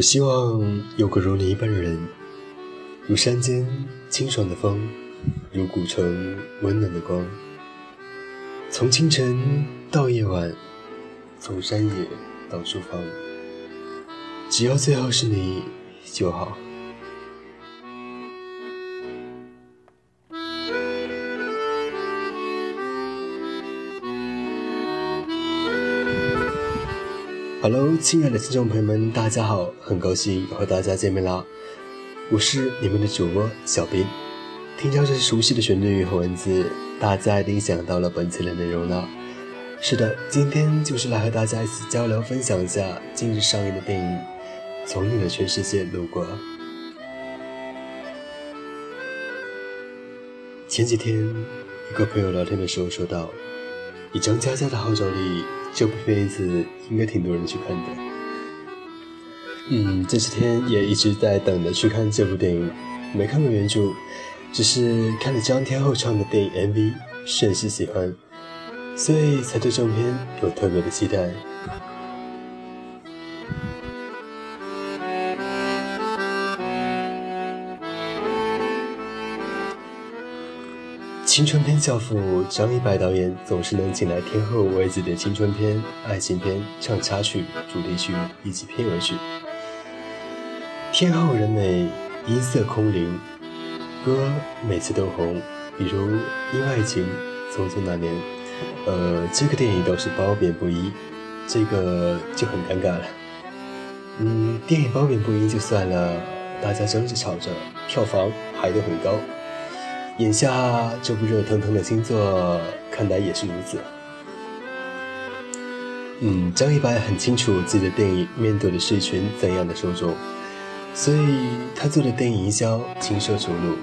我希望有个如你一般的人，如山间清爽的风，如古城温暖的光。从清晨到夜晚，从山野到书房，只要最后是你就好。Hello，亲爱的听众朋友们，大家好，很高兴和大家见面啦！我是你们的主播小兵。听到这熟悉的旋律和文字，大家一定想到了本期的内容了。是的，今天就是来和大家一起交流分享一下近日上映的电影《从你的全世界路过》。前几天，一个朋友聊天的时候说到，以张嘉佳的号召力。这部片子应该挺多人去看的。嗯，这几天也一直在等着去看这部电影，没看过原著，只是看了张天后唱的电影 MV，甚是喜欢，所以才对正片有特别的期待。青春片教父张一白导演总是能请来天后为自己的青春片、爱情片唱插曲、主题曲以及片尾曲。天后人美，音色空灵，歌每次都红，比如《因爱情》《匆匆那年》，呃，这个电影都是褒贬不一，这个就很尴尬了。嗯，电影褒贬不一就算了，大家争着吵着，票房还都很高。眼下这部热腾腾的新作，看来也是如此。嗯，张一白很清楚自己的电影面对的是一群怎样的受众，所以他做的电影营销轻车熟路。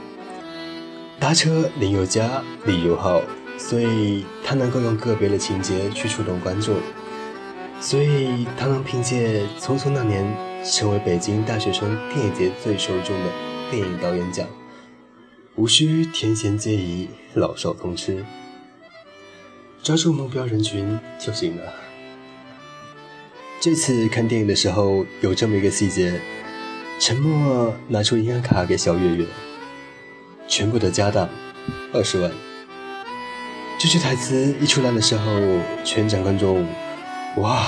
搭车林宥嘉、李荣浩，所以他能够用个别的情节去触动观众，所以他能凭借《匆匆那年》成为北京大学生电影节最受众的电影导演奖。无需甜咸皆宜，老少通吃，抓住目标人群就行了。这次看电影的时候，有这么一个细节：陈默拿出银行卡给小月月，全部的家当二十万。这句台词一出来的时候，全场观众哇，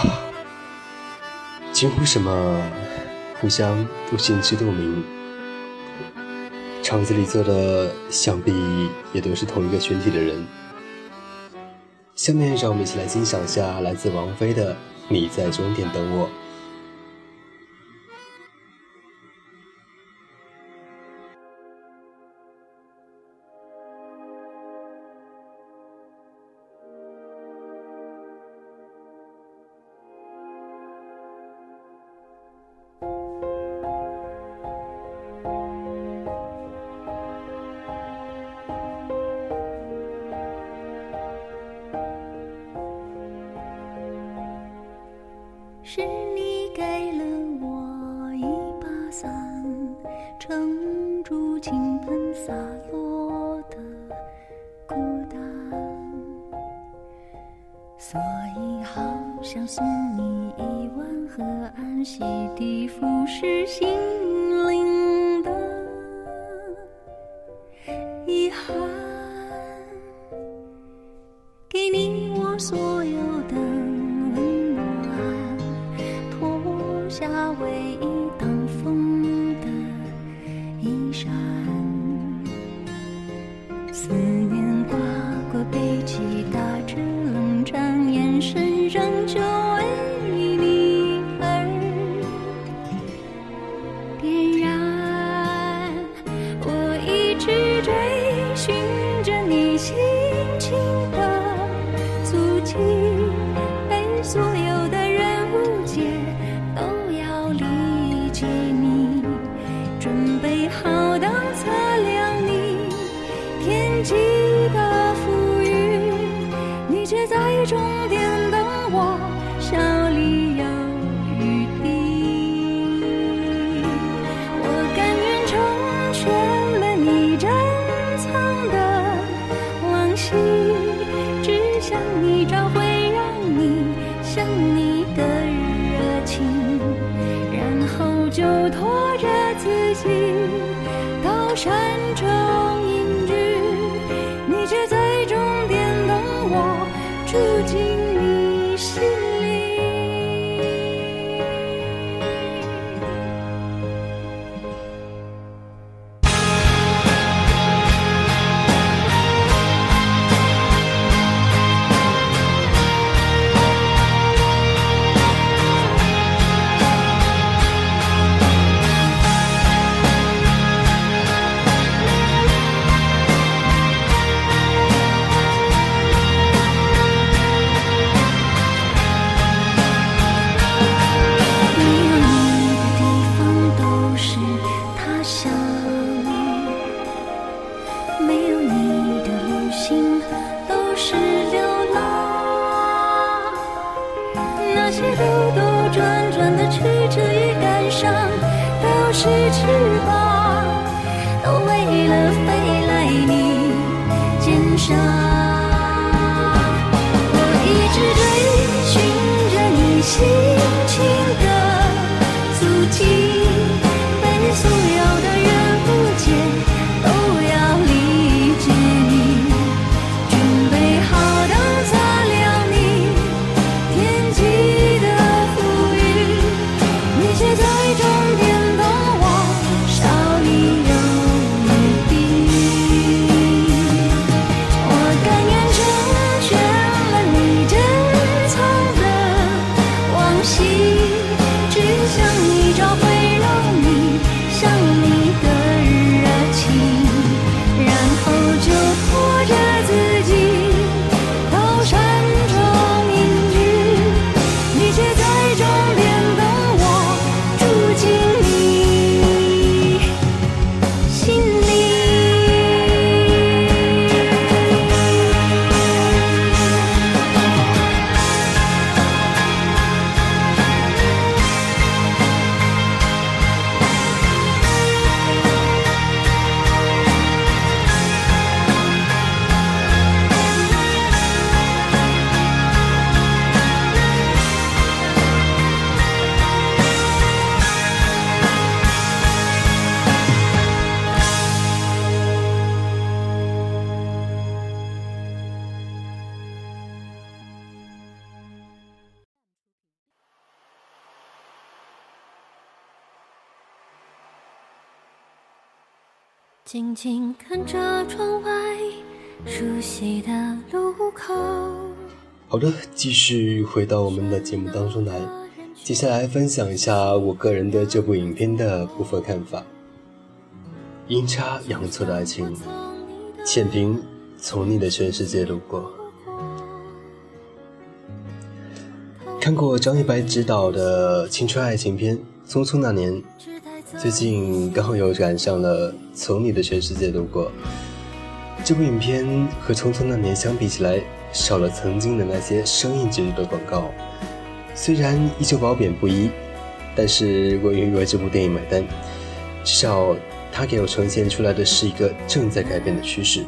惊呼什么？互相都心知肚明。场子里坐的想必也都是同一个群体的人。下面让我们一起来欣赏一下来自王菲的《你在终点等我》。是你给了我一把伞，撑住倾盆洒落的孤单，所以好想送你一碗河岸洗涤腐蚀心一等。记得富裕你却在终点等我相住进你心静静看着窗外熟悉的路口。好的，继续回到我们的节目当中来。接下来分享一下我个人的这部影片的部分看法。阴差阳错的爱情，浅平从你的全世界路过。看过张一白执导的青春爱情片《匆匆那年》，最近刚好又赶上了《从你的全世界路过》。这部影片和《匆匆那年》相比起来，少了曾经的那些生硬节奏的广告，虽然依旧褒贬不一，但是我愿意为这部电影买单。至少它给我呈现出来的是一个正在改变的趋势。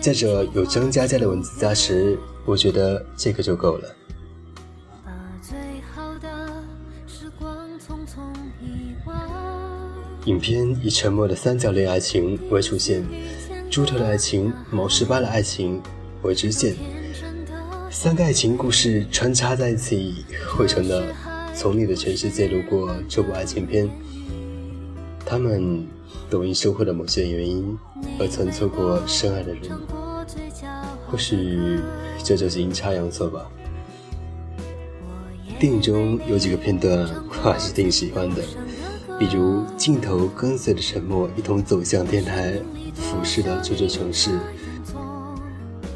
再者，有张嘉佳的文字加持，我觉得这个就够了。影片以沉默的三角恋爱情为主线，猪头的爱情、毛十八的爱情为支线，三个爱情故事穿插在一起，汇成了《从你的全世界路过》这部爱情片。他们都因生活的某些原因而曾错过深爱的人，或许这就是阴差阳错吧。电影中有几个片段我还是挺喜欢的，比如镜头跟随着沉默一同走向电台，俯视的这座城市。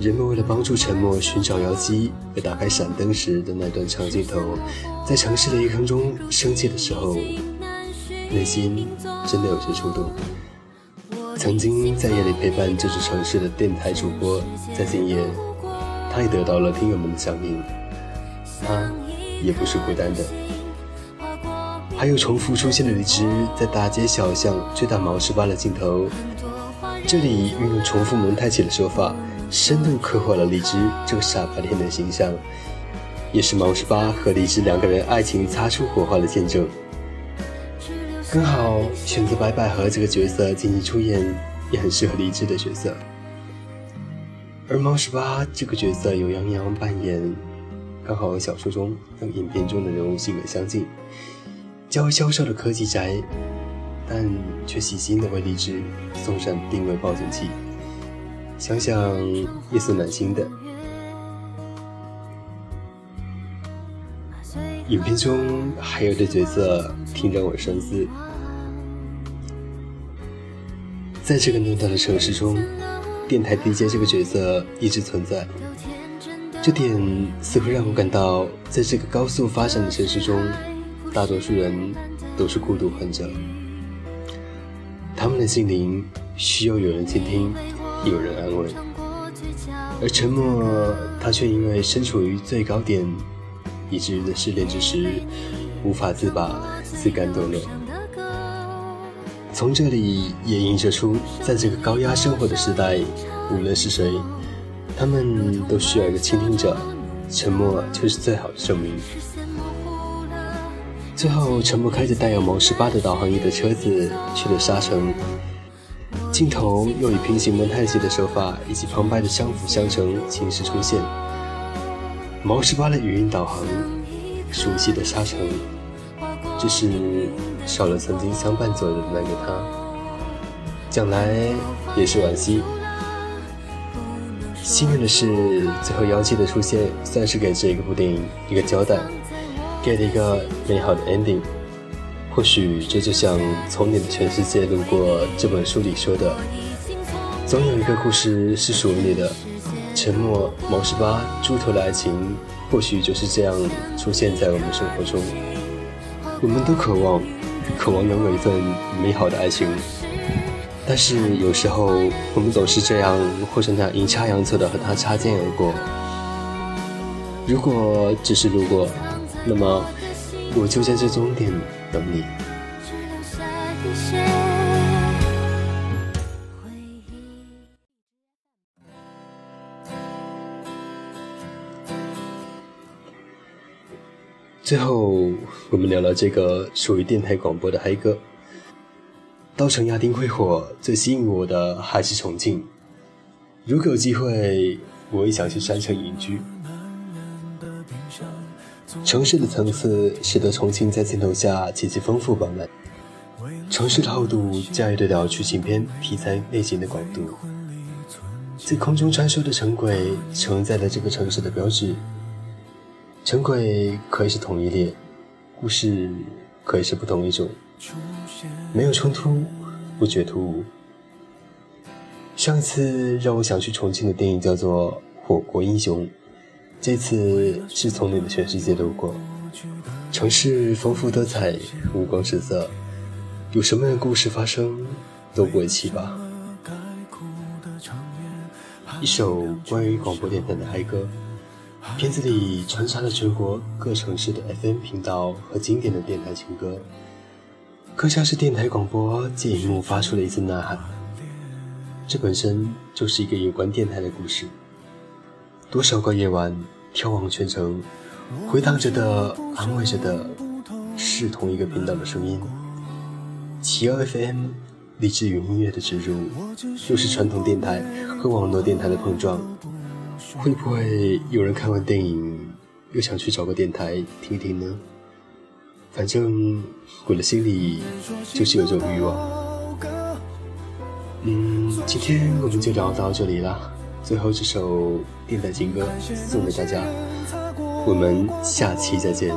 人们为了帮助沉默寻找妖姬而打开闪灯时的那段长镜头，在城市的夜空中升起的时候，内心真的有些触动。曾经在夜里陪伴这座城市的电台主播，在今夜，他也得到了听友们的响应，他也不是孤单的。还有重复出现的荔枝在大街小巷追打毛十八的镜头，这里运用重复蒙太奇的手法，深度刻画了荔枝这个傻白甜的形象，也是毛十八和荔枝两个人爱情擦出火花的见证。刚好选择白百合这个角色进行出演，也很适合励志的角色。而毛十八这个角色由杨洋扮演，刚好和小说中影片中的人物性格相近，较为消瘦的科技宅，但却细心的为荔枝送上定位报警器，想想也是暖心的。影片中还有的角色挺让我深思，在这个偌大的城市中。电台 DJ 这个角色一直存在，这点似乎让我感到，在这个高速发展的城市中，大多数人都是孤独患者，他们的心灵需要有人倾听，有人安慰，而沉默，他却因为身处于最高点，以至于在失恋之时无法自拔，自甘堕落。从这里也映射出，在这个高压生活的时代，无论是谁，他们都需要一个倾听者，沉默就是最好的证明。最后，陈默开着带有毛十八的导航仪的车子去了沙城，镜头又以平行蒙太奇的手法以及旁白的相辅相成形式出现。毛十八的语音导航，熟悉的沙城。只是少了曾经相伴左右的那个他，讲来也是惋惜。幸运的是，最后妖姬的出现算是给这个部电影一个交代，给了一个美好的 ending。或许这就像《从你的全世界路过》这本书里说的，总有一个故事是属于你的。沉默、毛十八、猪头的爱情，或许就是这样出现在我们生活中。我们都渴望，渴望拥有一份美好的爱情，但是有时候我们总是这样或者那样阴差阳错的和他擦肩而过。如果只是路过，那么我就在这终点等你。最后，我们聊聊这个属于电台广播的嗨歌。稻城亚丁会火，最吸引我的还是重庆。如果有机会，我也想去山城隐居。城市的层次使得重庆在镜头下极其丰富饱满。城市的厚度驾驭得了剧情片题材类型的广度。在空中穿梭的城轨承载了这个城市的标志。城轨可以是同一列，故事可以是不同一种，没有冲突，不觉突兀。上次让我想去重庆的电影叫做《火锅英雄》，这次是从你的全世界路过。城市丰富多彩，五光十色，有什么样的故事发生都不会奇吧。一首关于广播电台的嗨歌。片子里穿插了全国各城市的 FM 频道和经典的电台情歌，更像是电台广播借荧幕发出了一次呐喊。这本身就是一个有关电台的故事。多少个夜晚，眺望全城，回荡着的、安慰着的，是同一个频道的声音。企鹅 FM，立志于音乐的植入，又是传统电台和网络电台的碰撞。会不会有人看完电影又想去找个电台听一听呢？反正我的心里就是有这种欲望。嗯，今天我们就聊到这里了。最后这首电台情歌送给大家，我们下期再见。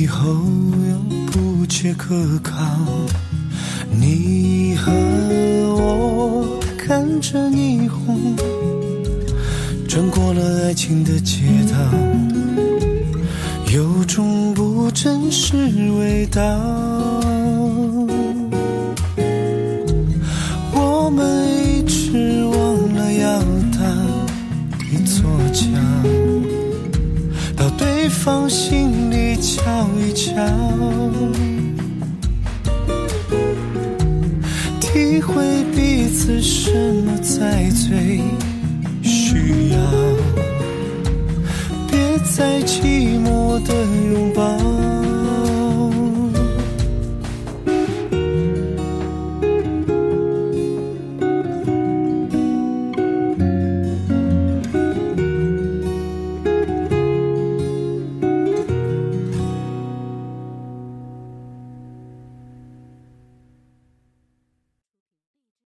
以后又不切可靠。你和我看着霓虹，穿过了爱情的街道，有种不真实味道。我们一直忘了要搭一座桥，放心里瞧一瞧。体会彼此什么才最需要，别再寂寞的拥抱。